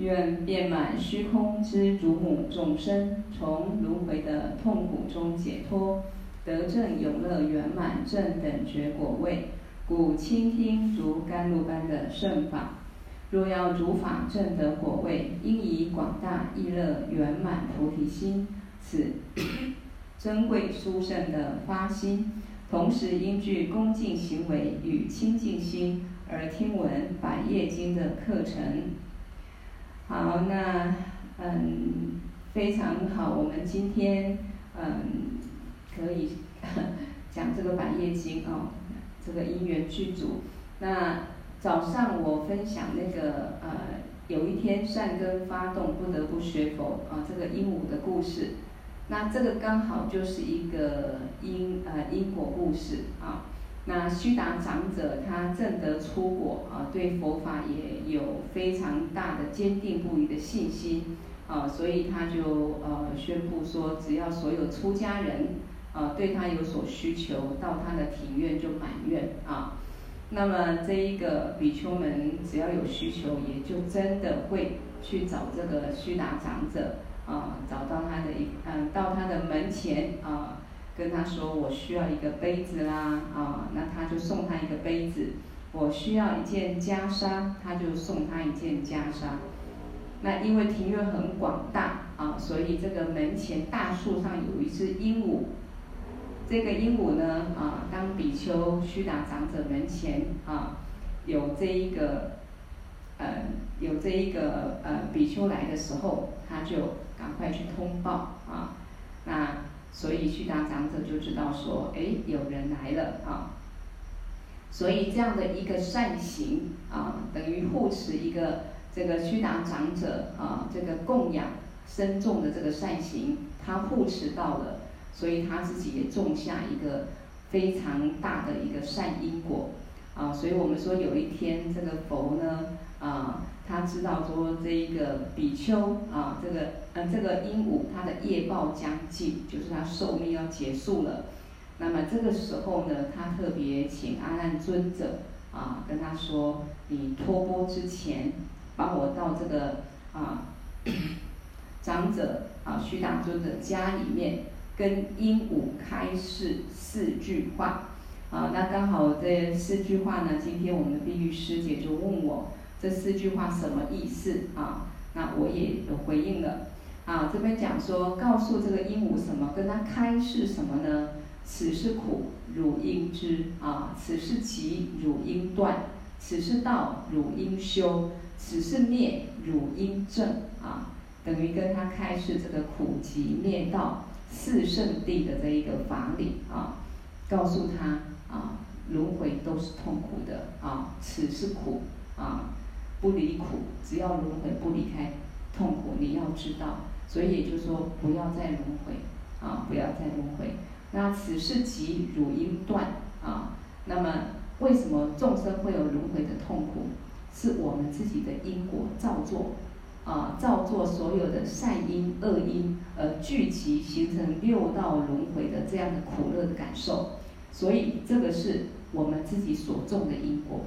愿遍满虚空之主母众生，从轮回的痛苦中解脱，得证永乐圆满正等觉果位。故倾听如甘露般的圣法。若要主法证得果位，应以广大意乐圆满菩提心，此珍贵殊胜的发心。同时应具恭敬行为与清净心，而听闻百业经的课程。好，那嗯，非常好，我们今天嗯可以 讲这个百叶经哦，这个因缘具足。那早上我分享那个呃，有一天善根发动，不得不学佛啊，这个鹦鹉的故事。那这个刚好就是一个因呃因果故事啊。那须达长者他证得初果啊，对佛法也有非常大的坚定不移的信心啊，所以他就呃宣布说，只要所有出家人啊对他有所需求，到他的庭院就满愿啊。那么这一个比丘们只要有需求，也就真的会去找这个须达长者啊，找到他的一嗯，到他的门前啊，跟他说我需要一个杯子啦啊，那他就送他一个杯子。我需要一件袈裟，他就送他一件袈裟。那因为庭院很广大啊，所以这个门前大树上有一只鹦鹉。这个鹦鹉呢，啊，当比丘须达长者门前啊，有这一个，呃，有这一个呃比丘来的时候，他就赶快去通报啊。那所以须达长者就知道说，哎，有人来了啊。所以这样的一个善行啊，等于护持一个这个须达长者啊，这个供养深重的这个善行，他护持到了。所以他自己也种下一个非常大的一个善因果啊，所以我们说有一天这个佛呢啊，他知道说这一个比丘啊，这个嗯、这个鹦鹉它的业报将近，就是它寿命要结束了。那么这个时候呢，他特别请阿难尊者啊跟他说，你托钵之前，帮我到这个啊 长者啊须大尊者家里面。跟鹦鹉开示四句话，啊，那刚好这四句话呢，今天我们的碧玉师姐就问我这四句话什么意思啊？那我也有回应了，啊，这边讲说告诉这个鹦鹉什么，跟他开示什么呢？此是苦，汝应知啊；此是集，汝应断；此是道，汝应修；此是灭，汝应证啊。等于跟他开示这个苦集灭道。四圣谛的这一个法理啊，告诉他啊，轮回都是痛苦的啊，此是苦，不离苦，只要轮回不离开痛苦，你要知道，所以也就是说，不要再轮回啊，不要再轮回。那此是集，汝应断啊。那么为什么众生会有轮回的痛苦？是我们自己的因果造作。啊，造作所有的善因、恶因，而聚集形成六道轮回的这样的苦乐的感受，所以这个是我们自己所种的因果。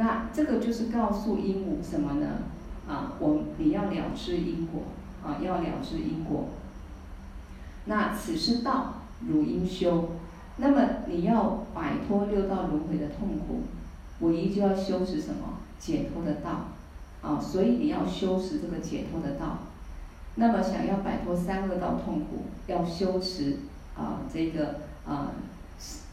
那这个就是告诉鹦鹉什么呢？啊，我你要了知因果，啊，要了知因果。那此是道，汝应修。那么你要摆脱六道轮回的痛苦，唯一就要修持什么？解脱的道。啊，所以你要修持这个解脱的道。那么想要摆脱三恶道痛苦，要修持啊这个啊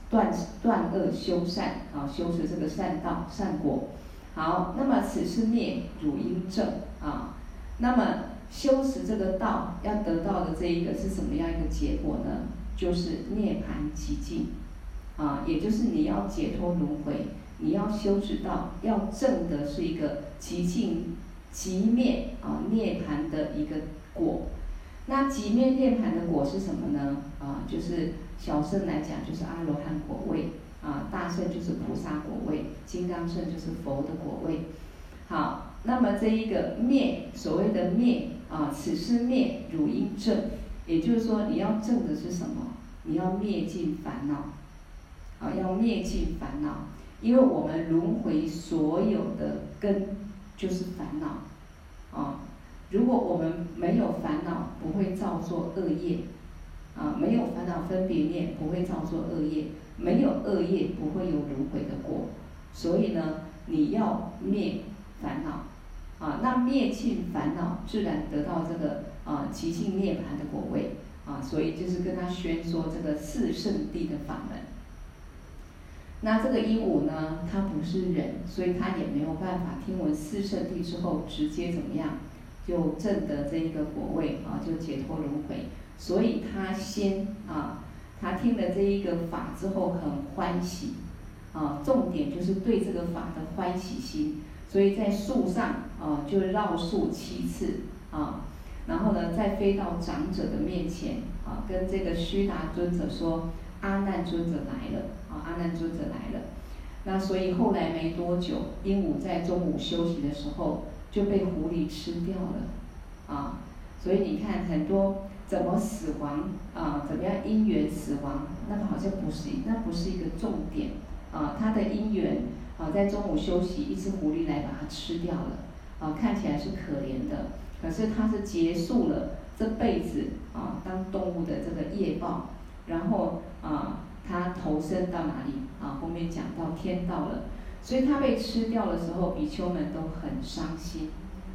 断断恶修善啊，修持这个善道善果。好，那么此是灭，汝应证啊。那么修持这个道要得到的这一个是什么样一个结果呢？就是涅槃极境啊，也就是你要解脱轮回。你要修持道，要证的是一个极境极灭啊涅槃的一个果。那极灭涅槃的果是什么呢？啊，就是小圣来讲就是阿罗汉果位啊，大圣就是菩萨果位，金刚圣就是佛的果位。好，那么这一个灭，所谓的灭啊，此是灭，汝应正。也就是说，你要证的是什么？你要灭尽烦恼，啊，要灭尽烦恼。因为我们轮回所有的根就是烦恼，啊，如果我们没有烦恼，不会造作恶业，啊，没有烦恼分别念，不会造作恶业，没有恶业，不会有轮回的果。所以呢，你要灭烦恼，啊，那灭尽烦恼，自然得到这个啊极尽涅槃的果位，啊，所以就是跟他宣说这个四圣谛的法门。那这个鹦鹉呢，它不是人，所以它也没有办法听闻四圣谛之后直接怎么样，就证得这一个果位啊，就解脱轮回。所以他先啊，他听了这一个法之后很欢喜啊，重点就是对这个法的欢喜心，所以在树上啊就绕树七次啊，然后呢再飞到长者的面前啊，跟这个须达尊者说。阿难尊者来了，啊，阿难尊者来了，那所以后来没多久，鹦鹉在中午休息的时候就被狐狸吃掉了，啊，所以你看很多怎么死亡啊，怎么样因缘死亡，那个好像不是，那不是一个重点，啊，他的因缘啊，在中午休息，一只狐狸来把它吃掉了，啊，看起来是可怜的，可是他是结束了这辈子啊当动物的这个业报。然后啊，他投身到哪里啊？后面讲到天道了，所以他被吃掉的时候，比丘们都很伤心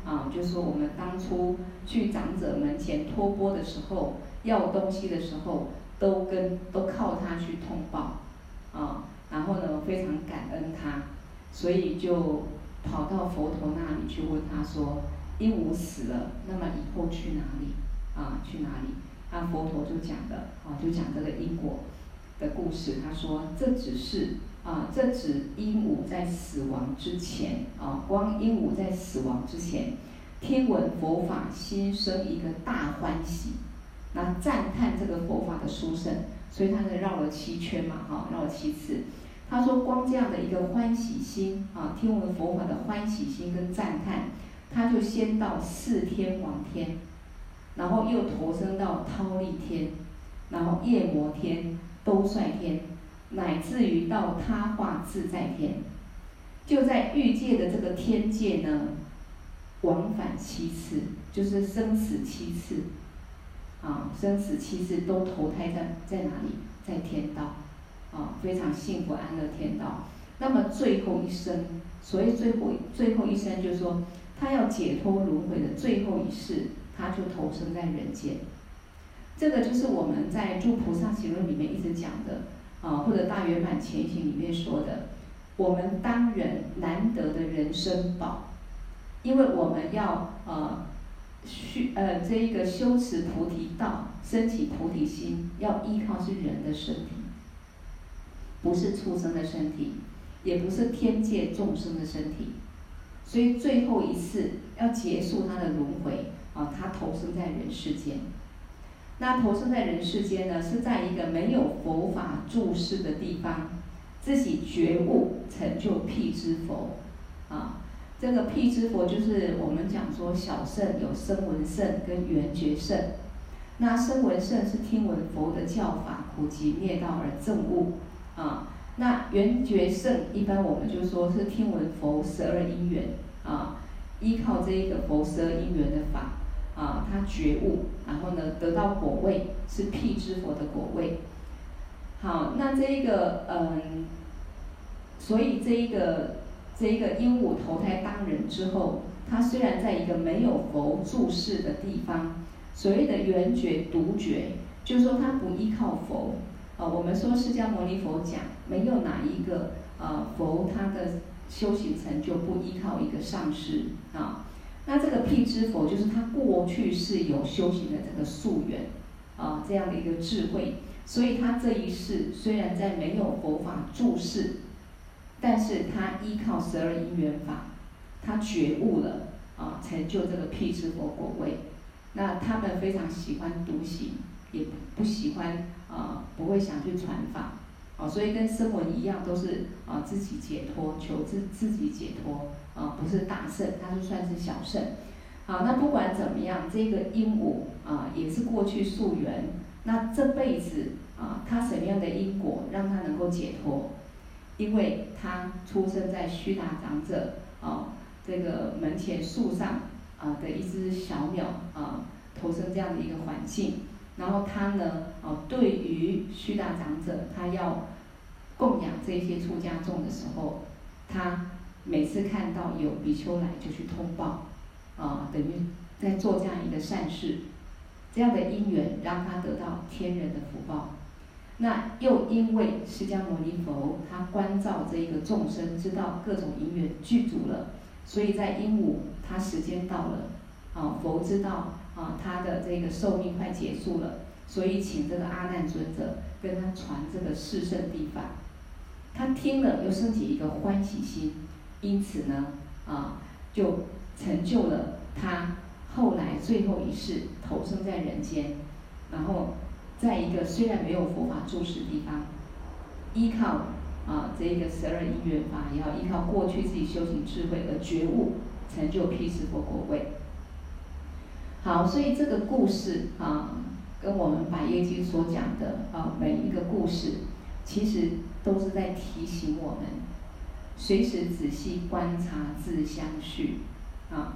啊。就说我们当初去长者门前托钵的时候，要东西的时候，都跟都靠他去通报啊。然后呢，非常感恩他，所以就跑到佛陀那里去问他说：鹦鹉死了，那么以后去哪里啊？去哪里？那佛陀就讲的啊，就讲这个因果的故事。他说，这只是啊，这指鹦鹉在死亡之前啊，光鹦鹉在死亡之前，听闻佛法，心生一个大欢喜，那赞叹这个佛法的殊胜，所以他就绕了七圈嘛，哈，绕了七次。他说，光这样的一个欢喜心啊，听闻佛法的欢喜心跟赞叹，他就先到四天王天。然后又投生到忉利天，然后夜摩天、兜率天，乃至于到他化自在天，就在欲界的这个天界呢，往返七次，就是生死七次，啊，生死七次都投胎在在哪里？在天道，啊，非常幸福安乐天道。那么最后一生，所以最后最后一生就是说，他要解脱轮回的最后一世。他就投生在人间，这个就是我们在《诸菩萨行论》里面一直讲的啊，或者《大圆满前行》里面说的，我们当人难得的人生宝，因为我们要呃去呃这一个修持菩提道，升起菩提心，要依靠是人的身体，不是畜生的身体，也不是天界众生的身体，所以最后一次要结束他的轮回。啊，他投生在人世间，那投生在人世间呢，是在一个没有佛法住世的地方，自己觉悟成就辟支佛，啊，这个辟支佛就是我们讲说小圣有声闻圣跟缘觉圣，那声闻圣是听闻佛的教法，苦集灭道而证悟，啊，那缘觉圣一般我们就说是听闻佛十二因缘，啊，依靠这一个佛十二因缘的法。啊，他觉悟，然后呢，得到果位是辟支佛的果位。好，那这一个嗯，所以这一个这一个鹦鹉投胎当人之后，他虽然在一个没有佛住世的地方，所谓的缘觉独觉，就是说他不依靠佛。啊，我们说释迦牟尼佛讲，没有哪一个啊佛他的修行成就不依靠一个上师啊。那这个辟支佛就是他过去是有修行的这个宿缘，啊，这样的一个智慧，所以他这一世虽然在没有佛法注释，但是他依靠十二因缘法，他觉悟了，啊，成就这个辟支佛果位。那他们非常喜欢独行，也不喜欢啊，不会想去传法。所以跟声闻一样，都是啊自己解脱，求自自己解脱啊，不是大圣，他就算是小圣。好，那不管怎么样，这个鹦鹉啊也是过去宿缘，那这辈子啊，他什么样的因果让他能够解脱？因为他出生在须达长者啊这个门前树上啊的一只小鸟啊投生这样的一个环境，然后他呢啊对于须达长者，他要供养这些出家众的时候，他每次看到有比丘来就去通报，啊等于在做这样一个善事，这样的因缘让他得到天人的福报。那又因为释迦牟尼佛他关照这一个众生，知道各种因缘具足了，所以在鹦鹉他时间到了，啊佛知道啊他的这个寿命快结束了，所以请这个阿难尊者跟他传这个四圣地法，他听了又升起一个欢喜心，因此呢啊就成就了他后来最后一世投生在人间，然后。在一个虽然没有佛法住持地方，依靠啊这个十二因缘法，也要依靠过去自己修行智慧而觉悟，成就辟支佛果位。好，所以这个故事啊，跟我们《百业经》所讲的啊每一个故事，其实都是在提醒我们，随时仔细观察自相续啊。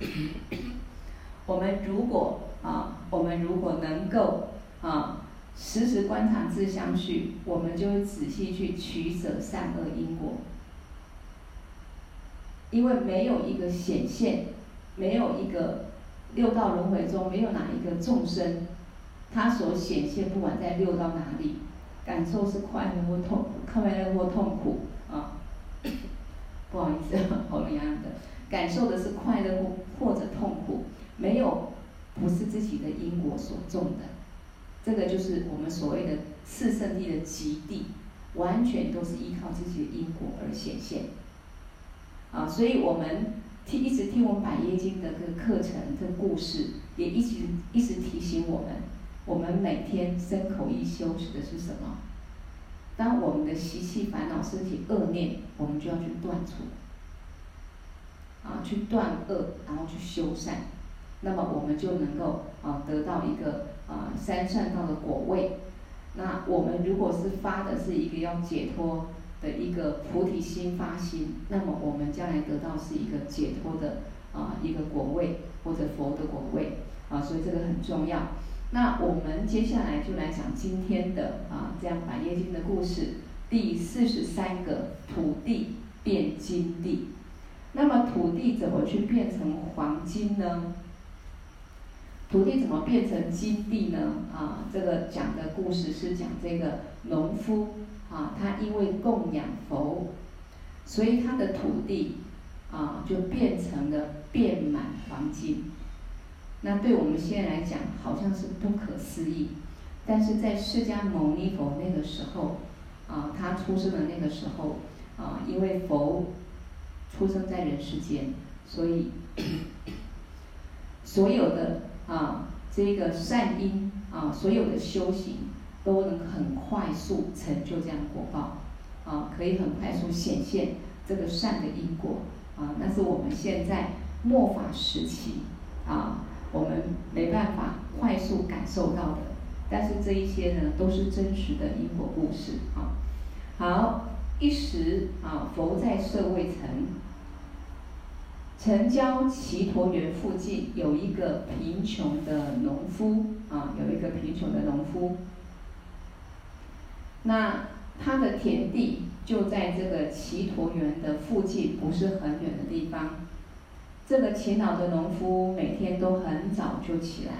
我们如果啊，我们如果能够。啊，时时观察自相续，我们就会仔细去取舍善恶因果。因为没有一个显现，没有一个六道轮回中，没有哪一个众生，他所显现，不管在六道哪里，感受是快乐或痛，快乐或痛苦啊。不好意思，喉咙痒痒的，感受的是快乐或或者痛苦，没有不是自己的因果所种的。这个就是我们所谓的四圣地的极地，完全都是依靠自己的因果而显现。啊，所以我们听一直听我们百业经的这个课程、这个故事，也一直一直提醒我们，我们每天身口意修持的是什么？当我们的习气、烦恼、身体恶念，我们就要去断除，啊，去断恶，然后去修善，那么我们就能够啊得到一个。啊，三善道的果位，那我们如果是发的是一个要解脱的一个菩提心发心，那么我们将来得到是一个解脱的啊一个果位或者佛的果位啊，所以这个很重要。那我们接下来就来讲今天的啊这样百业经的故事，第四十三个土地变金地，那么土地怎么去变成黄金呢？土地怎么变成金地呢？啊，这个讲的故事是讲这个农夫啊，他因为供养佛，所以他的土地啊就变成了变满黄金。那对我们现在来讲，好像是不可思议。但是在释迦牟尼佛那个时候啊，他出生的那个时候啊，因为佛出生在人世间，所以所有的。啊，这个善因啊，所有的修行都能很快速成就这样果报，啊，可以很快速显现这个善的因果，啊，那是我们现在末法时期啊，我们没办法快速感受到的，但是这一些呢，都是真实的因果故事啊。好，一时啊，佛在舍卫城。城郊只陀园附近有一个贫穷的农夫啊，有一个贫穷的农夫。那他的田地就在这个只陀园的附近，不是很远的地方。这个勤劳的农夫每天都很早就起来，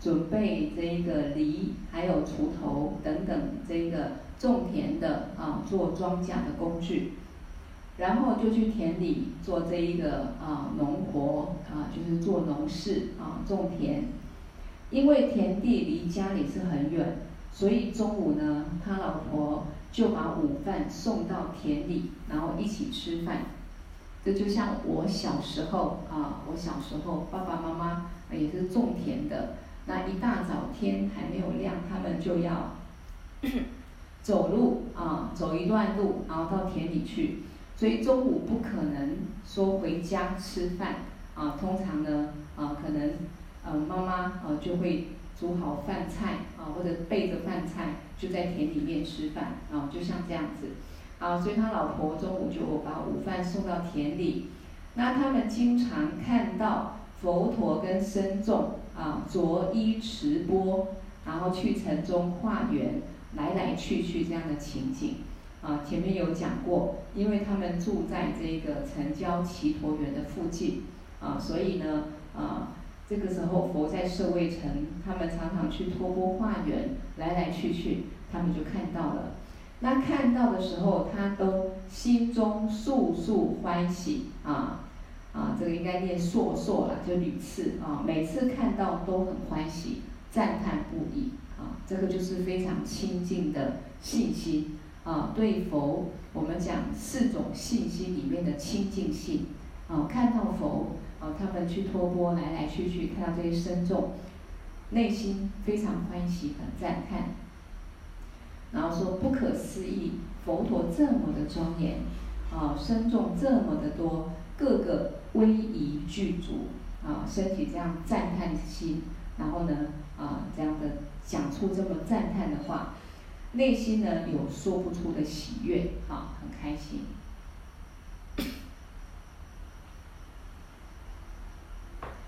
准备这一个犁，还有锄头等等这个种田的啊，做庄稼的工具。然后就去田里做这一个啊农活啊，就是做农事啊种田。因为田地离家里是很远，所以中午呢，他老婆就把午饭送到田里，然后一起吃饭。这就像我小时候啊，我小时候爸爸妈妈也是种田的。那一大早天还没有亮，他们就要走路啊，走一段路，然后到田里去。所以中午不可能说回家吃饭啊，通常呢啊，可能呃妈妈啊就会煮好饭菜啊，或者备着饭菜就在田里面吃饭啊，就像这样子啊。所以他老婆中午就把午饭送到田里。那他们经常看到佛陀跟僧众啊，着衣持钵，然后去城中化缘，来来去去这样的情景。啊，前面有讲过，因为他们住在这个城郊只陀园的附近，啊，所以呢，啊，这个时候佛在舍卫城，他们常常去托钵化缘，来来去去，他们就看到了。那看到的时候，他都心中速速欢喜啊啊，这个应该念烁烁了，就屡次啊，每次看到都很欢喜，赞叹不已啊，这个就是非常亲近的信心。啊，对佛，我们讲四种信心里面的亲近性。啊，看到佛，啊，他们去托钵来来去去，看到这些僧众，内心非常欢喜，很赞叹。然后说不可思议，佛陀这么的庄严，啊，身众这么的多，个个威仪具足，啊，升起这样赞叹心，然后呢，啊，这样的讲出这么赞叹的话。内心呢，有说不出的喜悦，啊，很开心。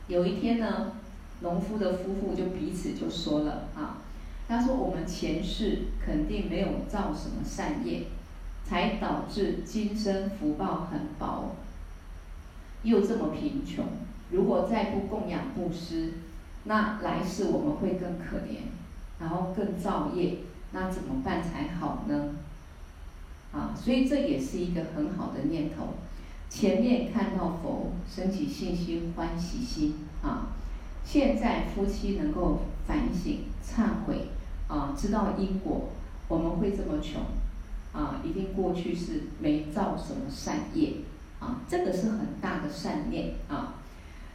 有一天呢，农夫的夫妇就彼此就说了啊，他说我们前世肯定没有造什么善业，才导致今生福报很薄，又这么贫穷。如果再不供养布施，那来世我们会更可怜，然后更造业。那怎么办才好呢？啊，所以这也是一个很好的念头。前面看到佛，升起信心、欢喜心啊。现在夫妻能够反省、忏悔啊，知道因果，我们会这么穷啊，一定过去是没造什么善业啊，这个是很大的善念啊。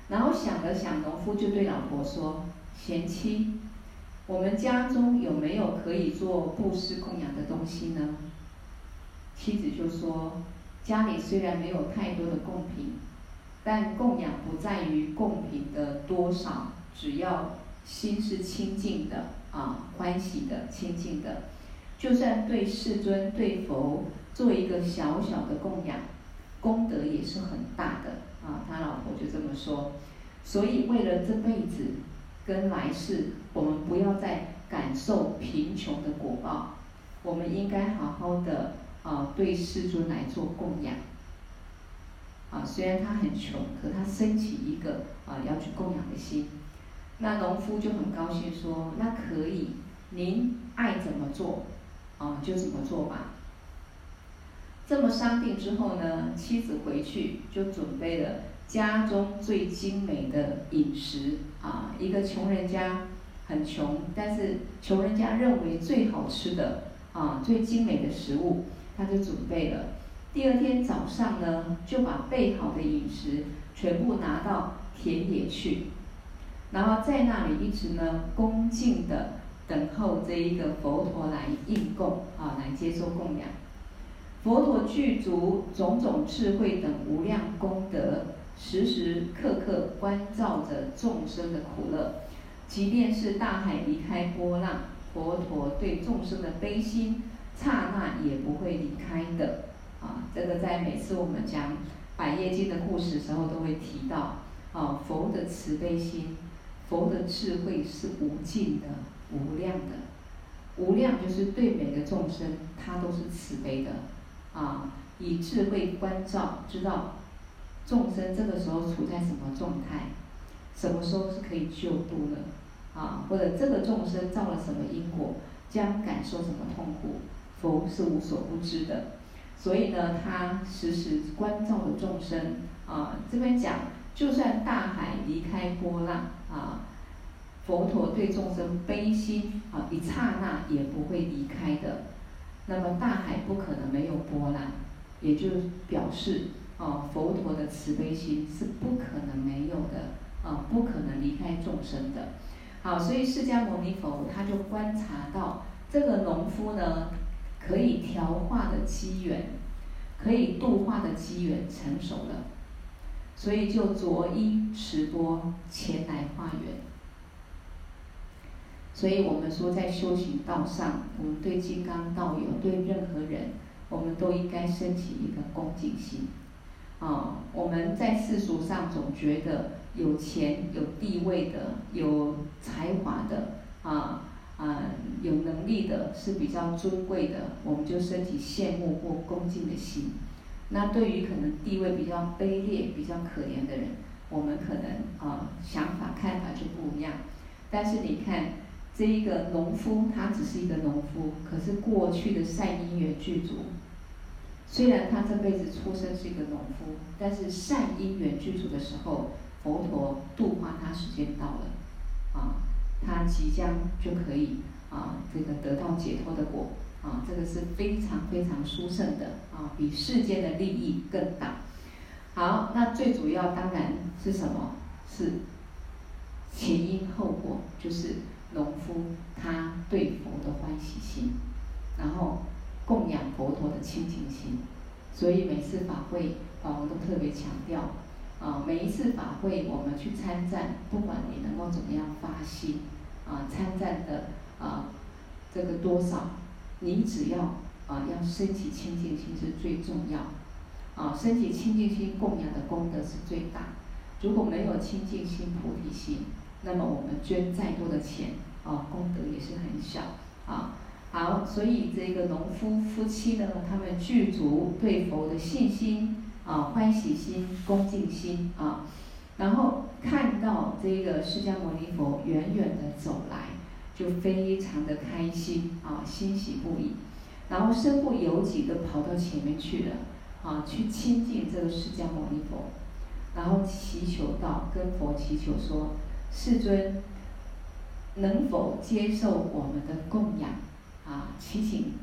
然后想了想，农夫就对老婆说：“贤妻。”我们家中有没有可以做布施供养的东西呢？妻子就说：家里虽然没有太多的供品，但供养不在于供品的多少，只要心是清净的啊，欢喜的、清净的，就算对世尊、对佛做一个小小的供养，功德也是很大的啊。他老婆就这么说，所以为了这辈子。跟来世，我们不要再感受贫穷的果报，我们应该好好的啊，对世尊来做供养。啊，虽然他很穷，可他升起一个啊要去供养的心。那农夫就很高兴说：“那可以，您爱怎么做，啊就怎么做吧。”这么商定之后呢，妻子回去就准备了。家中最精美的饮食啊，一个穷人家很穷，但是穷人家认为最好吃的啊，最精美的食物，他就准备了。第二天早上呢，就把备好的饮食全部拿到田野去，然后在那里一直呢恭敬的等候这一个佛陀来应供啊，来接受供养。佛陀具足种种智慧等无量功德。时时刻刻关照着众生的苦乐，即便是大海离开波浪，佛陀对众生的悲心，刹那也不会离开的。啊，这个在每次我们讲《百业经》的故事时候都会提到。啊，佛的慈悲心，佛的智慧是无尽的、无量的。无量就是对每个众生，他都是慈悲的。啊，以智慧关照，知道。众生这个时候处在什么状态？什么时候是可以救度的？啊，或者这个众生造了什么因果，将感受什么痛苦？佛是无所不知的，所以呢，他时时关照着众生。啊，这边讲，就算大海离开波浪，啊，佛陀对众生悲心，啊，一刹那也不会离开的。那么大海不可能没有波浪，也就表示。哦，佛陀的慈悲心是不可能没有的，啊，不可能离开众生的。好，所以释迦牟尼佛他就观察到这个农夫呢，可以调化的机缘，可以度化的机缘成熟了，所以就着衣持钵前来化缘。所以我们说，在修行道上，我们对金刚道友，对任何人，我们都应该升起一个恭敬心。啊，我们在世俗上总觉得有钱、有地位的、有才华的啊啊有能力的是比较尊贵的，我们就升起羡慕或恭敬的心。那对于可能地位比较卑劣、比较可怜的人，我们可能啊想法看法就不一样。但是你看这一个农夫，他只是一个农夫，可是过去的善因缘具足。虽然他这辈子出生是一个农夫，但是善因缘具足的时候，佛陀度化他时间到了，啊，他即将就可以啊，这个得到解脱的果，啊，这个是非常非常殊胜的，啊，比世间的利益更大。好，那最主要当然是什么？是前因后果，就是农夫他对佛的欢喜心，然后。供养佛陀的清净心，所以每次法会，法王都特别强调，啊，每一次法会我们去参赞，不管你能够怎么样发心，啊，参赞的啊，这个多少，你只要啊要升起清净心是最重要，啊，升起清净心供养的功德是最大。如果没有清净心菩提心，那么我们捐再多的钱，啊，功德也是很小，啊。好，所以这个农夫夫妻呢，他们具足对佛的信心啊、欢喜心、恭敬心啊，然后看到这个释迦牟尼佛远远的走来，就非常的开心啊，欣喜不已，然后身不由己的跑到前面去了啊，去亲近这个释迦牟尼佛，然后祈求道，跟佛祈求说：世尊，能否接受我们的供养？啊，祈请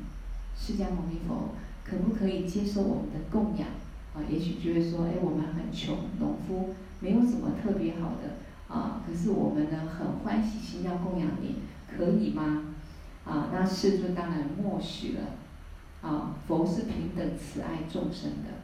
释迦牟尼佛可不可以接受我们的供养？啊，也许就会说，哎，我们很穷，农夫没有什么特别好的啊，可是我们呢很欢喜心要供养你，可以吗？啊，那世尊当然默许了。啊，佛是平等慈爱众生的，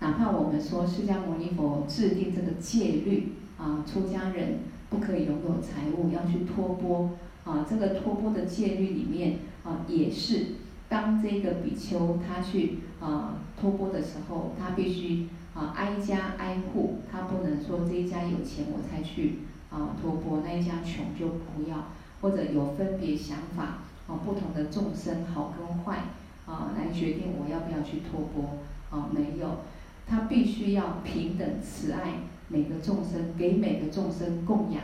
哪怕我们说释迦牟尼佛制定这个戒律啊，出家人不可以拥有财物，要去托钵。啊，这个托钵的戒律里面啊，也是当这个比丘他去啊托钵的时候，他必须啊挨家挨户，他不能说这一家有钱我才去啊托钵，那一家穷就不要，或者有分别想法啊，不同的众生好跟坏啊来决定我要不要去托钵啊，没有，他必须要平等慈爱每个众生，给每个众生供养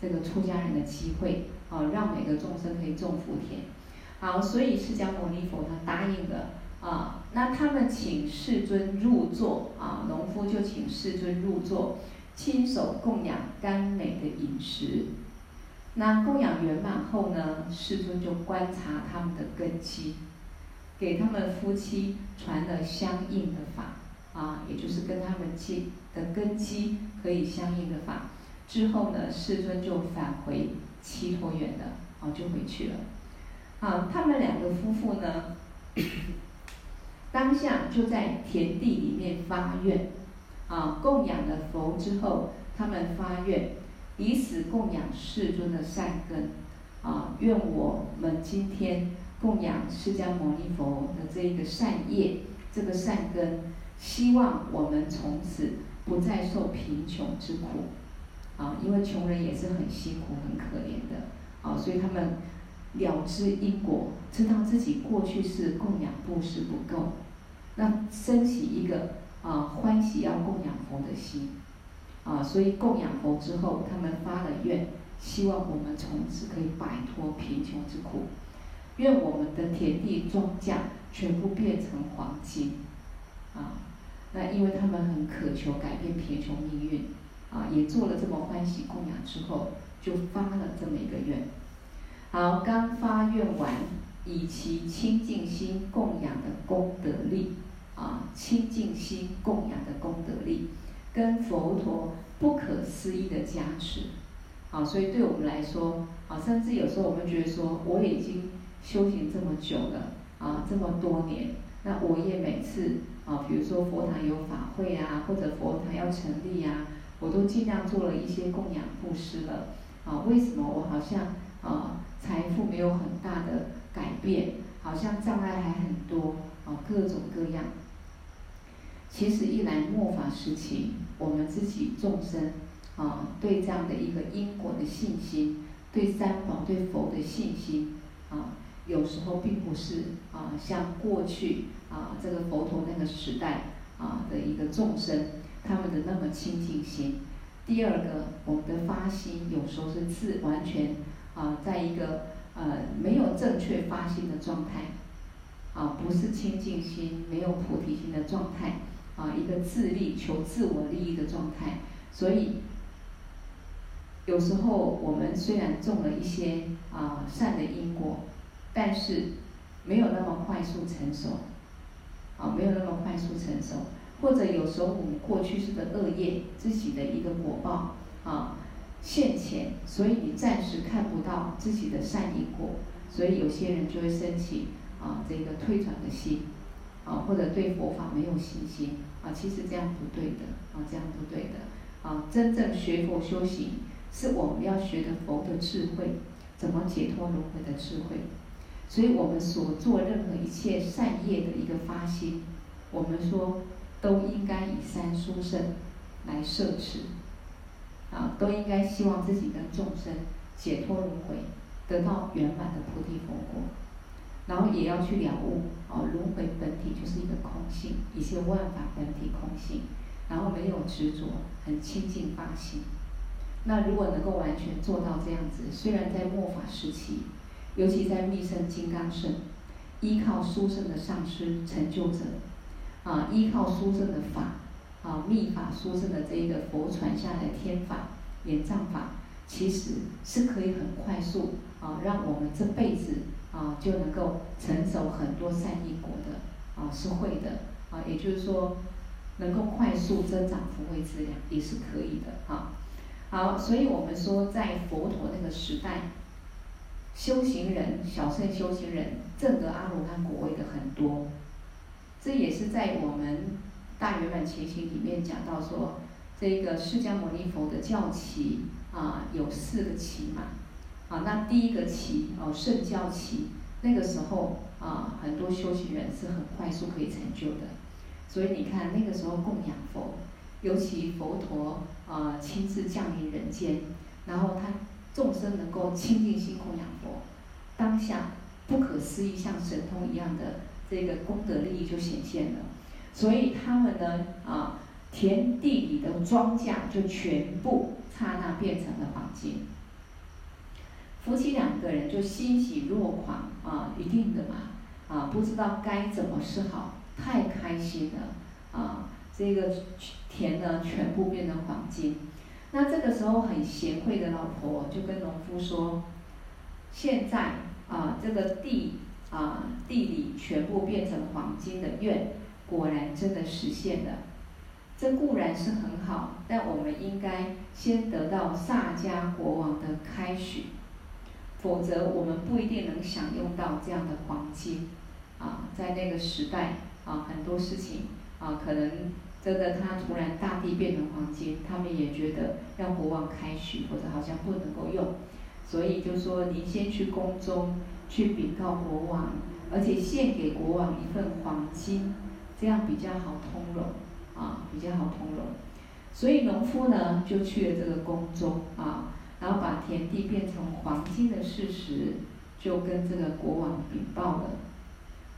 这个出家人的机会。啊，让每个众生可以种福田。好，所以释迦牟尼佛他答应了啊。那他们请世尊入座啊，农夫就请世尊入座，亲手供养甘美的饮食。那供养圆满后呢，世尊就观察他们的根基，给他们夫妻传了相应的法啊，也就是跟他们基的根基可以相应的法。之后呢，世尊就返回。七托园的，哦，就回去了。啊，他们两个夫妇呢，当下就在田地里面发愿，啊，供养了佛之后，他们发愿，以此供养世尊的善根，啊，愿我们今天供养释迦牟尼佛的这一个善业，这个善根，希望我们从此不再受贫穷之苦。啊，因为穷人也是很辛苦、很可怜的，啊，所以他们了知因果，知道自己过去是供养布施不够，那升起一个啊欢喜要供养佛的心，啊，所以供养佛之后，他们发了愿，希望我们从此可以摆脱贫穷之苦，愿我们的田地庄稼全部变成黄金，啊，那因为他们很渴求改变贫穷命运。啊，也做了这么欢喜供养之后，就发了这么一个愿。好，刚发愿完，以其清净心供养的功德力，啊，清净心供养的功德力，跟佛陀不可思议的加持，啊，所以对我们来说，啊，甚至有时候我们觉得说，我已经修行这么久了，啊，这么多年，那我也每次，啊，比如说佛堂有法会啊，或者佛堂要成立啊。我都尽量做了一些供养布施了，啊，为什么我好像啊财富没有很大的改变，好像障碍还很多，啊，各种各样。其实一来末法时期，我们自己众生啊，对这样的一个因果的信心，对三宝、对佛的信心啊，有时候并不是啊，像过去啊这个佛陀那个时代啊的一个众生，他们的那么清净心。第二个，我们的发心有时候是自完全啊，在一个呃没有正确发心的状态，啊，不是清净心，没有菩提心的状态，啊，一个自利求自我利益的状态，所以有时候我们虽然种了一些啊善的因果，但是没有那么快速成熟，啊，没有那么快速成熟。或者有时候我们过去式的恶业，自己的一个果报啊现前，所以你暂时看不到自己的善因果，所以有些人就会升起啊这个退转的心，啊或者对佛法没有信心啊，其实这样不对的啊，这样不对的啊，真正学佛修行是我们要学的佛的智慧，怎么解脱轮回的智慧，所以我们所做任何一切善业的一个发心，我们说。都应该以三殊胜来摄持，啊，都应该希望自己跟众生解脱轮回，得到圆满的菩提佛果，然后也要去了悟，哦，轮回本体就是一个空性，一切万法本体空性，然后没有执着，很清净发心。那如果能够完全做到这样子，虽然在末法时期，尤其在密乘金刚乘，依靠殊胜的上师成就者。啊，依靠殊胜的法，啊，密法殊胜的这一个佛传下来的天法、眼藏法，其实是可以很快速啊，让我们这辈子啊就能够成熟很多善因果的，啊，是会的，啊，也就是说，能够快速增长福慧资粮也是可以的，啊，好，所以我们说在佛陀那个时代，修行人、小乘修行人证得阿罗汉果位的很多。这也是在我们大圆满前行里面讲到说，这个释迦牟尼佛的教期啊有四个期嘛，啊那第一个期哦圣教期，那个时候啊很多修行人是很快速可以成就的，所以你看那个时候供养佛，尤其佛陀啊亲自降临人间，然后他众生能够清净心供养佛，当下不可思议像神通一样的。这个功德利益就显现了，所以他们呢，啊，田地里的庄稼就全部刹那变成了黄金。夫妻两个人就欣喜若狂啊，一定的嘛，啊，不知道该怎么是好，太开心了啊，这个田呢全部变成黄金。那这个时候很贤惠的老婆就跟农夫说，现在啊这个地。啊，地里全部变成黄金的愿，果然真的实现了。这固然是很好，但我们应该先得到萨迦国王的开许，否则我们不一定能享用到这样的黄金。啊，在那个时代，啊，很多事情，啊，可能真的他突然大地变成黄金，他们也觉得让国王开许，或者好像不能够用，所以就说您先去宫中。去禀告国王，而且献给国王一份黄金，这样比较好通融，啊，比较好通融。所以农夫呢就去了这个宫中啊，然后把田地变成黄金的事实，就跟这个国王禀报了，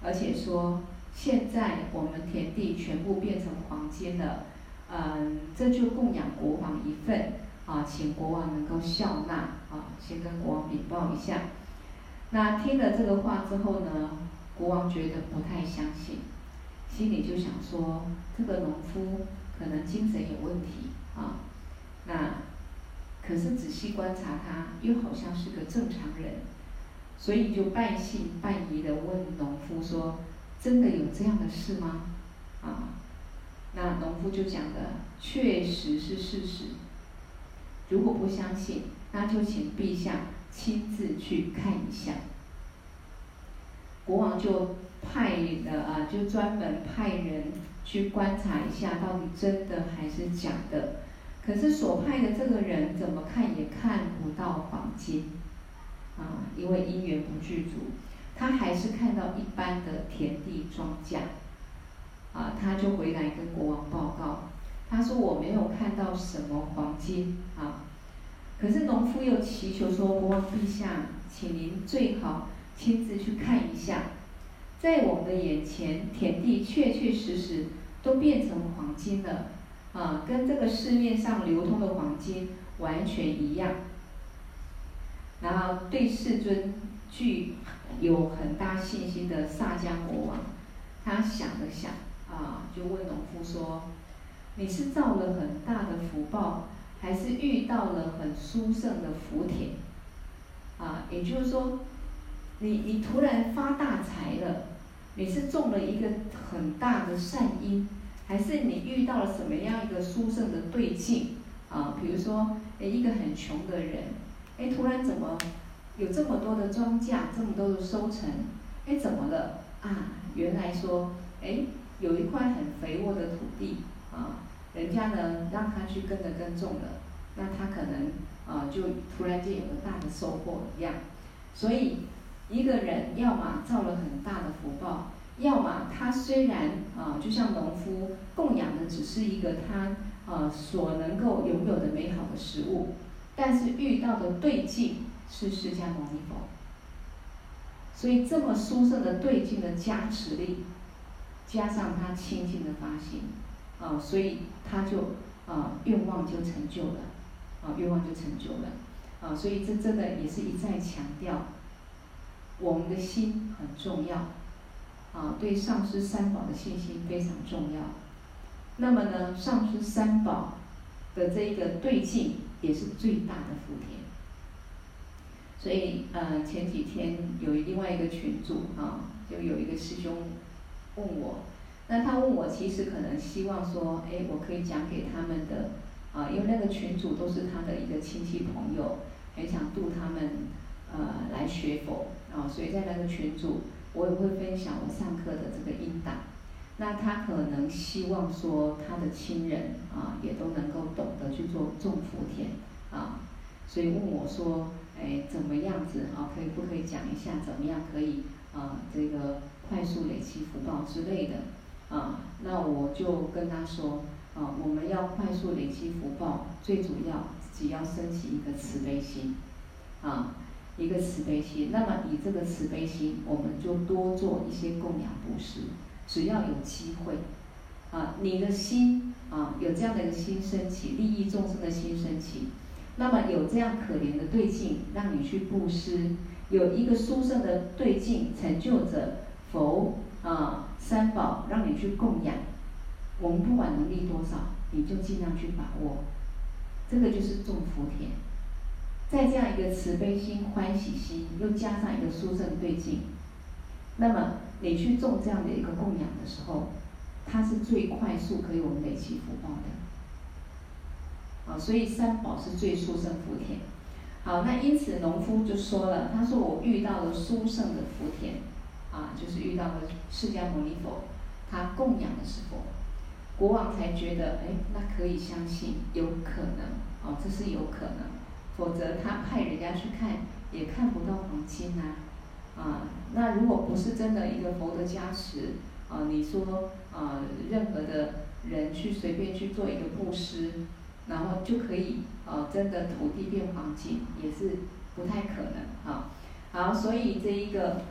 而且说现在我们田地全部变成黄金了，嗯，这就供养国王一份啊，请国王能够笑纳啊，先跟国王禀报一下。那听了这个话之后呢，国王觉得不太相信，心里就想说，这个农夫可能精神有问题啊。那可是仔细观察他，又好像是个正常人，所以就半信半疑的问农夫说：“真的有这样的事吗？”啊，那农夫就讲的确实是事实。如果不相信，那就请陛下。亲自去看一下，国王就派了啊，就专门派人去观察一下，到底真的还是假的。可是所派的这个人怎么看也看不到黄金，啊，因为因缘不具足，他还是看到一般的田地庄稼。啊，他就回来跟国王报告，他说我没有看到什么黄金啊。可是农夫又祈求说，国王陛下，请您最好亲自去看一下，在我们的眼前，田地确确实实都变成黄金了，啊，跟这个市面上流通的黄金完全一样。然后对世尊具有很大信心的萨迦国王，他想了想，啊，就问农夫说：“你是造了很大的福报，还是遇到了很殊胜的福田？啊，也就是说，你你突然发大财了，你是种了一个很大的善因，还是你遇到了什么样一个殊胜的对境？啊，比如说，诶，一个很穷的人。”哎，突然怎么有这么多的庄稼，这么多的收成？哎，怎么了？啊，原来说，哎，有一块很肥沃的土地啊，人家呢让他去跟着耕种了，那他可能啊就突然间有个大的收获一样。所以一个人要么造了很大的福报，要么他虽然啊就像农夫供养的只是一个他啊所能够拥有的美好的食物。但是遇到的对境是释迦牟尼佛，所以这么殊胜的对境的加持力，加上他清净的发心，啊，所以他就啊愿望就成就了，啊愿望就成就了，啊，所以这真的也是一再强调，我们的心很重要，啊，对上师三宝的信心非常重要。那么呢，上师三宝的这一个对境。也是最大的福田，所以呃前几天有另外一个群主啊，就有一个师兄问我，那他问我其实可能希望说，哎，我可以讲给他们的啊，因为那个群主都是他的一个亲戚朋友，很想度他们呃来学佛啊，所以在那个群组我也会分享我上课的这个音档。那他可能希望说，他的亲人啊，也都能够懂得去做种福田啊，所以问我说，哎，怎么样子啊？可以不可以讲一下，怎么样可以啊？这个快速累积福报之类的啊？那我就跟他说，啊，我们要快速累积福报，最主要自己要升起一个慈悲心，啊，一个慈悲心。那么以这个慈悲心，我们就多做一些供养布施。只要有机会，啊，你的心啊有这样的一个心升起，利益众生的心升起，那么有这样可怜的对境让你去布施，有一个殊胜的对境成就着佛啊三宝让你去供养，我们不管能力多少，你就尽量去把握，这个就是种福田，在这样一个慈悲心、欢喜心，又加上一个殊胜对境，那么。你去种这样的一个供养的时候，它是最快速可以我们累积福报的，啊，所以三宝是最殊胜福田。好，那因此农夫就说了，他说我遇到了殊胜的福田，啊，就是遇到了释迦牟尼佛，他供养的是佛，国王才觉得，哎，那可以相信，有可能，哦，这是有可能，否则他派人家去看，也看不到黄金啊。啊，那如果不是真的一个佛的加持，啊，你说啊，任何的人去随便去做一个布施，然后就可以啊，真的土地变黄金，也是不太可能啊。好，所以这一个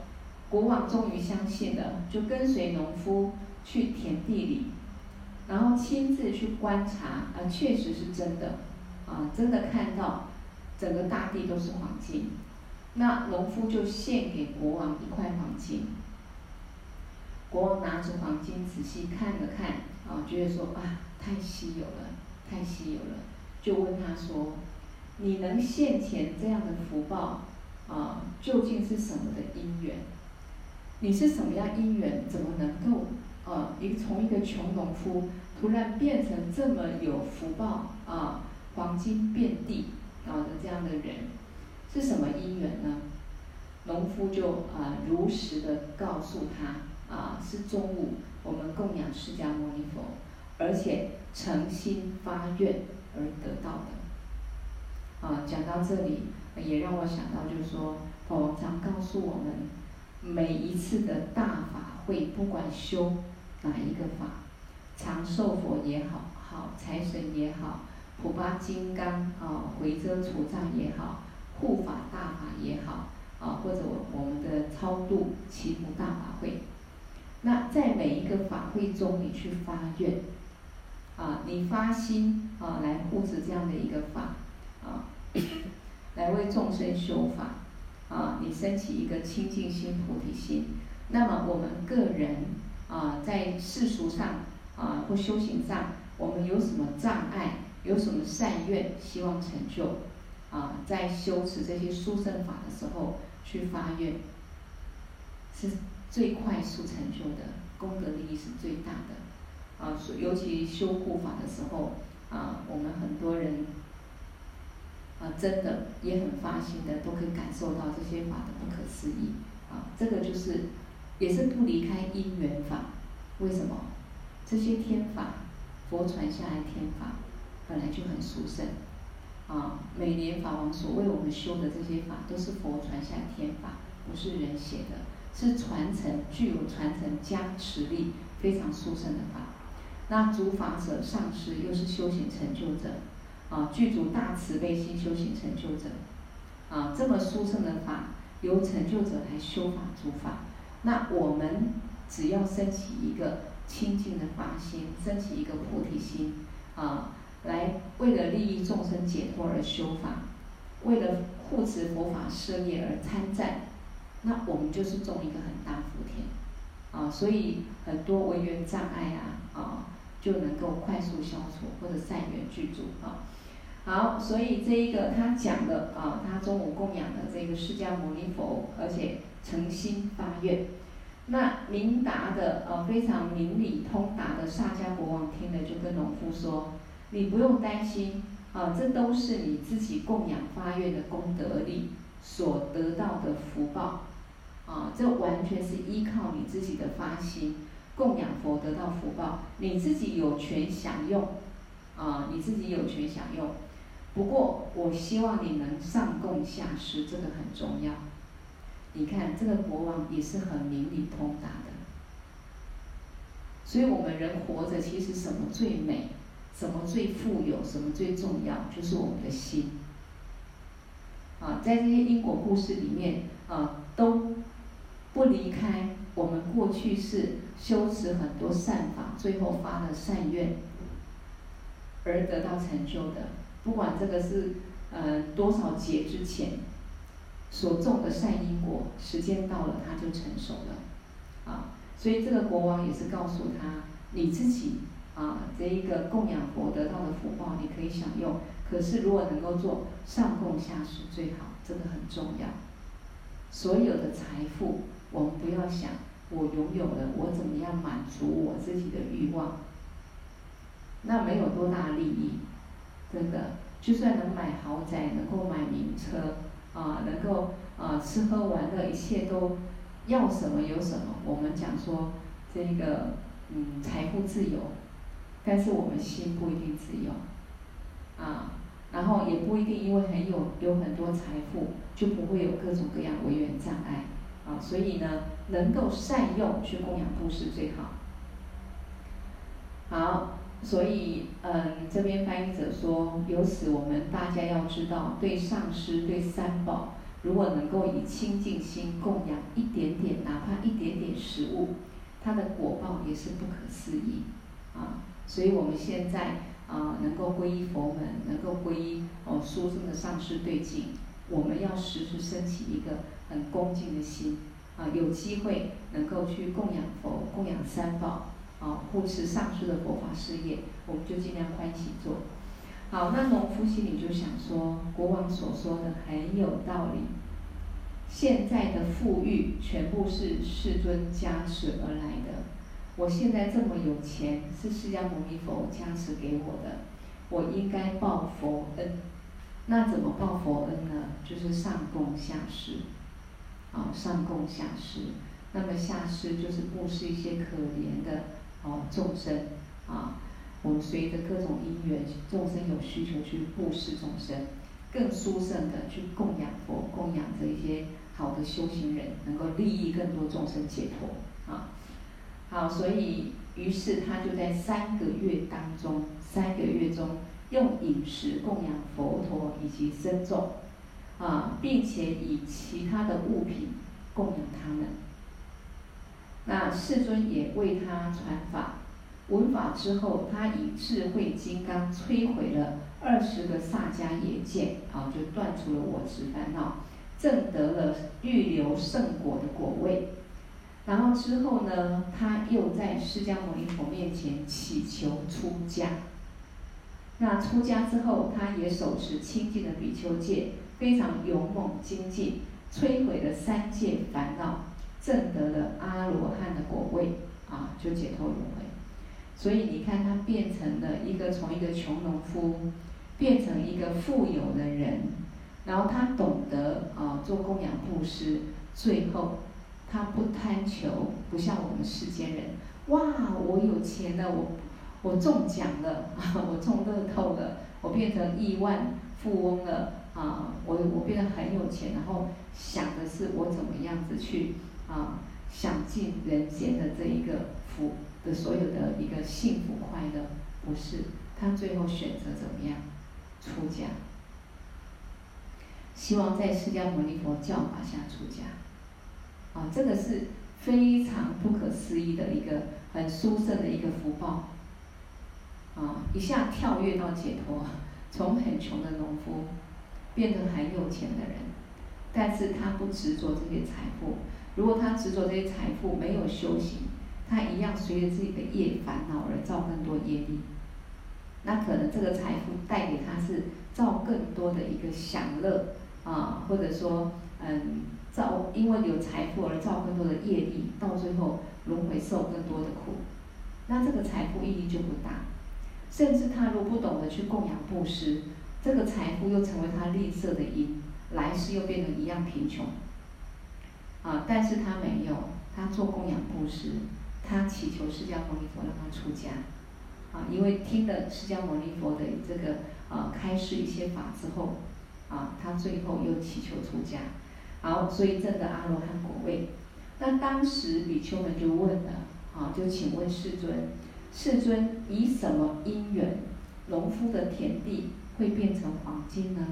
国王终于相信了，就跟随农夫去田地里，然后亲自去观察，啊，确实是真的，啊，真的看到整个大地都是黄金。那农夫就献给国王一块黄金，国王拿着黄金仔细看了看，啊，觉得说啊，太稀有了，太稀有了，就问他说：“你能现前这样的福报，啊，究竟是什么的因缘？你是什么样因缘？怎么能够，啊，一从一个穷农夫突然变成这么有福报，啊，黄金遍地，啊的这样的人？”是什么因缘呢？农夫就啊、如实的告诉他啊，是中午我们供养释迦牟尼佛，而且诚心发愿而得到的。啊，讲到这里也让我想到，就是说，佛常告诉我们，每一次的大法会，不管修哪一个法，长寿佛也好，好财神也好，普巴金刚啊，回遮除障也好，护法大法也好，啊，或者我我们的超度祈福大法会，那在每一个法会中，你去发愿，啊，你发心啊，来护持这样的一个法，啊，来为众生修法。啊，你升起一个清净心、菩提心，那么我们个人啊，在世俗上啊或修行上，我们有什么障碍，有什么善愿，希望成就啊，在修持这些殊胜法的时候去发愿，是最快速成就的，功德利益是最大的啊。尤其修护法的时候啊，我们很多人。啊，真的也很发心的，都可以感受到这些法的不可思议。啊，这个就是，也是不离开因缘法。为什么？这些天法，佛传下来天法，本来就很殊胜。啊，每年法王所为我们修的这些法，都是佛传下天法，不是人写的，是传承，具有传承加持力，非常殊胜的法。那主法者上师又是修行成就者。啊，具足大慈悲心修行成就者，啊，这么殊胜的法，由成就者来修法主法。那我们只要升起一个清净的法心，升起一个菩提心，啊，来为了利益众生解脱而修法，为了护持佛法事业而参赞，那我们就是种一个很大福田，啊，所以很多违缘障碍啊，啊，就能够快速消除，或者善缘具足啊。好，所以这一个他讲的啊，他中午供养的这个释迦牟尼佛，而且诚心发愿。那明达的呃、啊、非常明理通达的萨迦国王听了，就跟农夫说：“你不用担心啊，这都是你自己供养发愿的功德力所得到的福报啊，这完全是依靠你自己的发心供养佛得到福报，你自己有权享用啊，你自己有权享用。”不过，我希望你能上供下施，这个很重要。你看，这个国王也是很明理通达的。所以我们人活着，其实什么最美，什么最富有，什么最重要，就是我们的心。啊，在这些因果故事里面，啊，都不离开我们过去是修持很多善法，最后发了善愿，而得到成就的。不管这个是呃多少劫之前所种的善因果，时间到了它就成熟了，啊，所以这个国王也是告诉他，你自己啊这一个供养佛得到的福报你可以享用，可是如果能够做上供下施最好，这个很重要。所有的财富，我们不要想我拥有了，我怎么样满足我自己的欲望，那没有多大利益。真的，就算能买豪宅，能够买名车，啊，能够啊吃喝玩乐，一切都要什么有什么。我们讲说这个嗯财富自由，但是我们心不一定自由，啊，然后也不一定因为很有有很多财富就不会有各种各样违缘障碍，啊，所以呢，能够善用去供养布施最好。好。所以，嗯，这边翻译者说，由此我们大家要知道，对上师、对三宝，如果能够以清净心供养一点点，哪怕一点点食物，它的果报也是不可思议，啊，所以我们现在啊，能够皈依佛门，能够皈依哦书中的上师对境，我们要时时升起一个很恭敬的心，啊，有机会能够去供养佛、供养三宝。啊，护持上师的佛法事业，我们就尽量欢喜做。好，那农夫心里就想说，国王所说的很有道理。现在的富裕全部是世尊加持而来的。我现在这么有钱，是释迦牟尼佛加持给我的，我应该报佛恩。那怎么报佛恩呢？就是上供下施。啊，上供下施。那么下施就是布施一些可怜的。哦，众生啊，我们随着各种因缘，众生有需求去布施众生，更殊胜的去供养佛，供养这一些好的修行人，能够利益更多众生解脱。好，所以于是他就在三个月当中，三个月中用饮食供养佛陀以及僧众，啊，并且以其他的物品供养他们。那世尊也为他传法，闻法之后，他以智慧金刚摧毁了二十个萨迦耶见，啊，就断除了我执烦恼，证得了预流圣果的果位。然后之后呢，他又在释迦牟尼佛面前祈求出家。那出家之后，他也手持清净的比丘戒，非常勇猛精进，摧毁了三界烦恼，证得了阿罗汉的果位，啊，就解脱轮回。所以你看，他变成了一个从一个穷农夫，变成一个富有的人，然后他懂得啊做供养布施，最后。他不贪求，不像我们世间人，哇，我有钱了，我我中奖了，我中乐透了，我变成亿万富翁了，啊，我我变得很有钱，然后想的是我怎么样子去啊享尽人间的这一个福的所有的一个幸福快乐，不是，他最后选择怎么样出家，希望在释迦牟尼佛教法下出家。啊，这个是非常不可思议的一个很殊胜的一个福报。啊，一下跳跃到解脱，从很穷的农夫变成很有钱的人，但是他不执着这些财富。如果他执着这些财富，没有修行，他一样随着自己的业烦恼而造更多业力。那可能这个财富带给他是造更多的一个享乐啊，或者说嗯。造，因为有财富而造更多的业力，到最后轮回受更多的苦，那这个财富意义就不大。甚至他如不懂得去供养布施，这个财富又成为他吝啬的因，来世又变成一样贫穷。啊，但是他没有，他做供养布施，他祈求释迦牟尼佛让他出家。啊，因为听了释迦牟尼佛的这个啊开示一些法之后，啊，他最后又祈求出家。好，所以证得阿罗汉果位。那当时比丘们就问了，啊，就请问世尊，世尊以什么因缘，农夫的田地会变成黄金呢？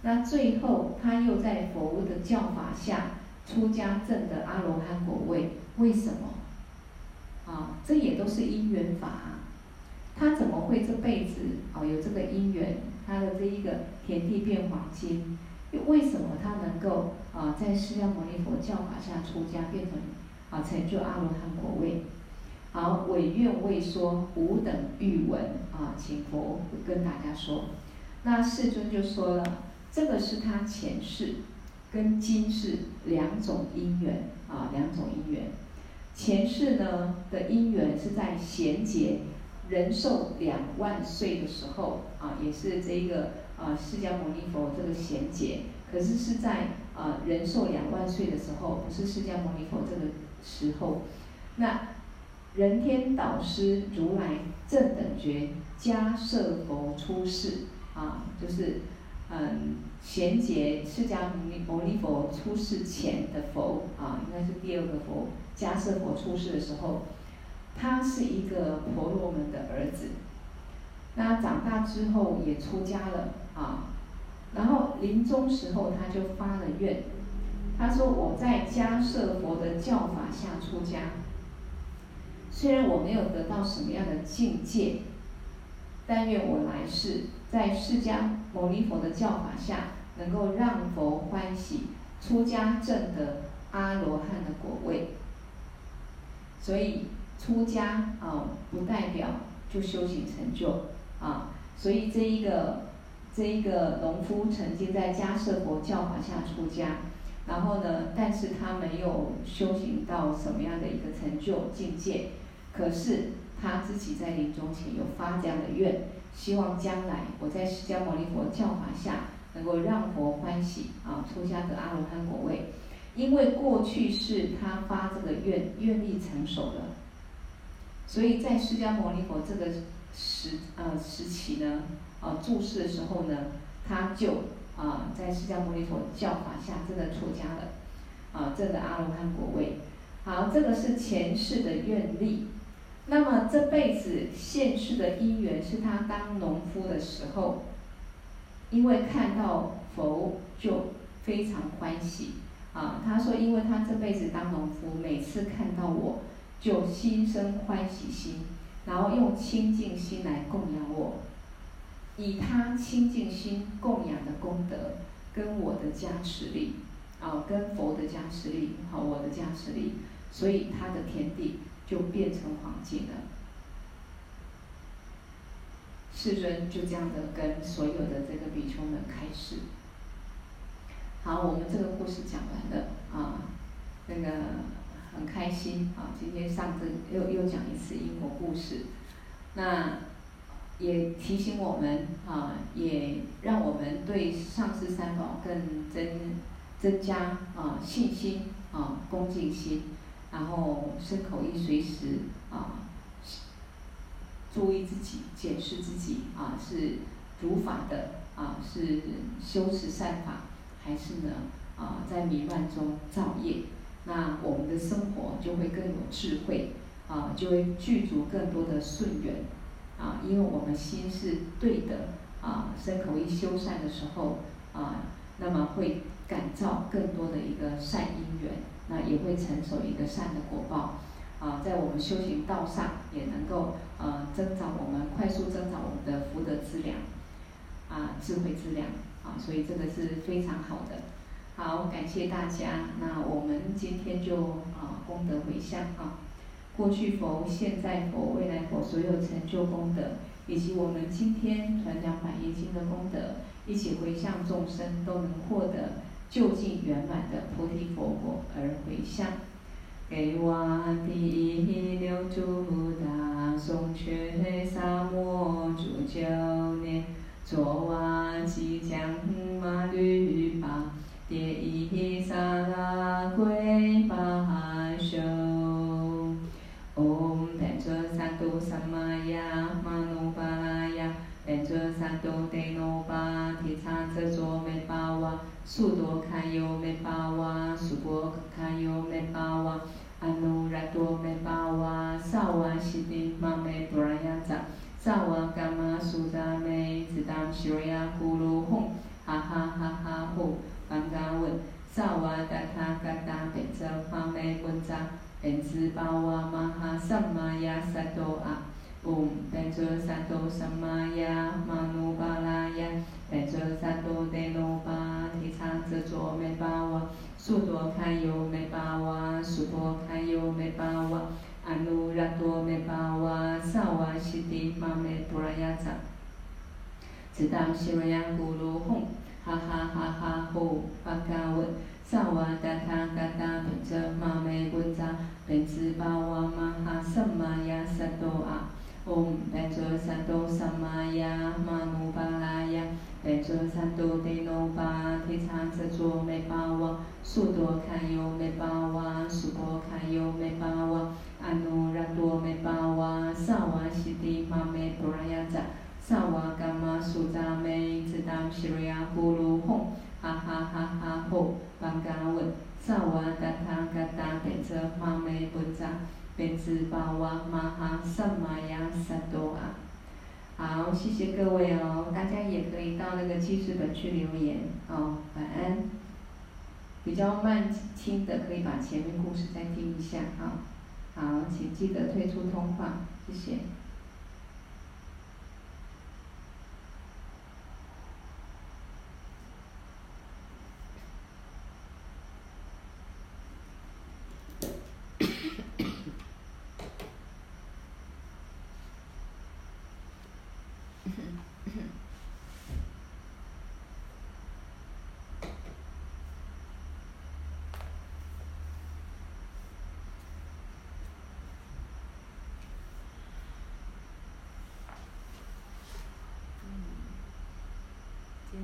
那最后他又在佛的教法下出家证得阿罗汉果位，为什么？啊，这也都是因缘法啊。他怎么会这辈子啊有这个因缘，他的这一个田地变黄金？又为什么他能够啊在释迦牟尼佛教法下出家，变成啊成就阿罗汉果位？好，委愿为说，吾等欲闻啊，请佛跟大家说。那世尊就说了，这个是他前世跟今世两种因缘啊，两种因缘。前世呢的因缘是在贤劫人寿两万岁的时候啊，也是这个。啊，释迦牟尼佛这个贤劫，可是是在啊人寿两万岁的时候，不是释迦牟尼佛这个时候。那人天导师如来正等觉迦叶佛出世啊，就是嗯贤劫释迦牟尼牟尼佛出世前的佛啊，应该是第二个佛迦叶佛出世的时候，他是一个婆罗门的儿子。那长大之后也出家了。啊，然后临终时候他就发了愿，他说：“我在迦叶佛的教法下出家，虽然我没有得到什么样的境界，但愿我来世在释迦牟尼佛的教法下，能够让佛欢喜，出家证得阿罗汉的果位。所以出家啊，不代表就修行成就啊，所以这一个。”这一个农夫曾经在迦叶佛教法下出家，然后呢，但是他没有修行到什么样的一个成就境界，可是他自己在临终前有发这样的愿，希望将来我在释迦牟尼佛教法下能够让佛欢喜啊，出家得阿罗汉果位，因为过去是他发这个愿，愿力成熟了，所以在释迦牟尼佛这个时呃时期呢。啊，注释的时候呢，他就啊，在释迦牟尼佛教法下真的出家了，啊，证的阿罗汉果位。好，这个是前世的愿力。那么这辈子现世的因缘是他当农夫的时候，因为看到佛就非常欢喜啊。他说，因为他这辈子当农夫，每次看到我就心生欢喜心，然后用清净心来供养我，以他清净心供养的功德跟我的加持力啊，跟佛的加持力和我的加持力，所以他的田地就变成黄金了。世尊就这样的跟所有的这个比丘们开示。好，我们这个故事讲完了啊，那个很开心啊，今天上次又又讲一次因果故事，那也提醒我们啊，也让我们对上师三宝更增增加啊信心啊恭敬心，然后身口意随时啊。注意自己，检视自己啊，是如法的啊，是修持善法，还是呢啊，在迷乱中造业？那我们的生活就会更有智慧啊，就会具足更多的顺缘啊，因为我们心是对的啊，身口一修善的时候啊，那么会感召更多的一个善因缘，那也会成熟一个善的果报。啊，在我们修行道上也能够呃增长我们快速增长我们的福德资粮，啊智慧资粮啊，所以这个是非常好的。好，感谢大家。那我们今天就啊功德回向啊，过去佛、现在佛、未来佛所有成就功德，以及我们今天传讲百业经的功德，一起回向众生都能获得究竟圆满的菩提佛果而回向。给瓦提留珠达松却萨摩主教念，卓瓦吉将马律巴迭伊萨瓦，速多堪尤美巴瓦，速波堪尤美巴瓦。阿努拉多美巴瓦，萨瓦西迪玛美布拉雅扎，萨瓦伽玛苏扎美，只当西瑞亚咕噜吽，哈哈哈哈呼，班嘎文，萨瓦达他嘎达贝则玛美文扎，本自巴瓦玛哈萨玛亚萨多阿，唵，班卓萨多萨玛亚玛努巴拉雅，班卓萨多德努巴提察则卓美巴瓦。速多堪尤美巴哇，速多堪尤美巴哇，阿努拉多美巴哇，萨瓦西迪玛美布拉雅扎，只当西瑞亚咕噜吽，哈哈哈哈呼，巴嘎文，萨瓦达他嘎达本则玛美文扎，本自巴哇玛哈萨玛亚萨多阿，唵，班卓萨多萨玛亚玛努巴拉雅。班卓萨多德努巴提察则卓美巴哇，速多堪尤美巴哇，速波堪尤美巴哇，阿努拉多美巴哇，萨瓦西迪玛美布拉雅扎，萨瓦伽玛苏扎美，只当西瑞亚咕噜吽，哈哈哈哈呼，巴嘎文，萨瓦达他嘎达本则玛美布扎，本自巴哇玛哈萨玛亚萨多阿。好，谢谢各位哦，大家也可以到那个记事本去留言哦。晚安。比较慢听的可以把前面故事再听一下哈。好，请记得退出通话，谢谢。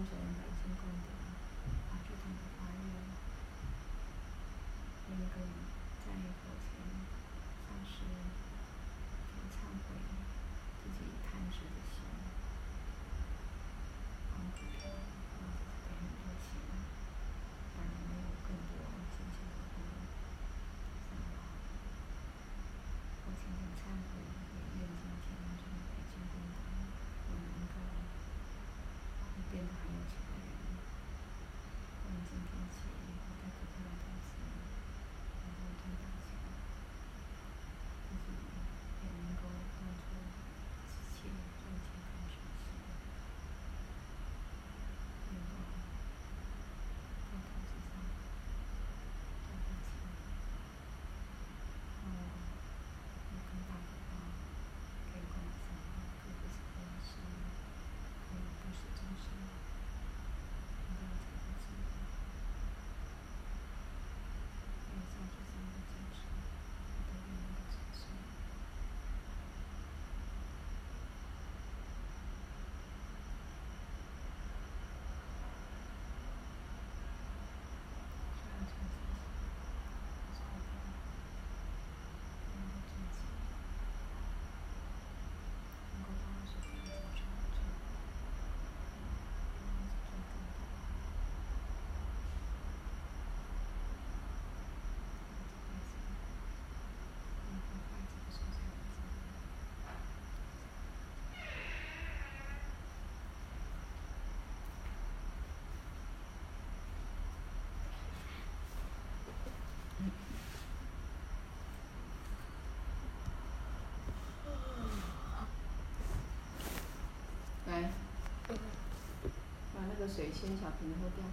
先生百姓功德，阿弥陀佛发愿，那个在佛前上师忏悔自己贪执的心，帮助他，让自己给很多钱，让人没有更多金钱和福，三宝，佛前忏悔。来，把那个水仙小瓶的喝掉。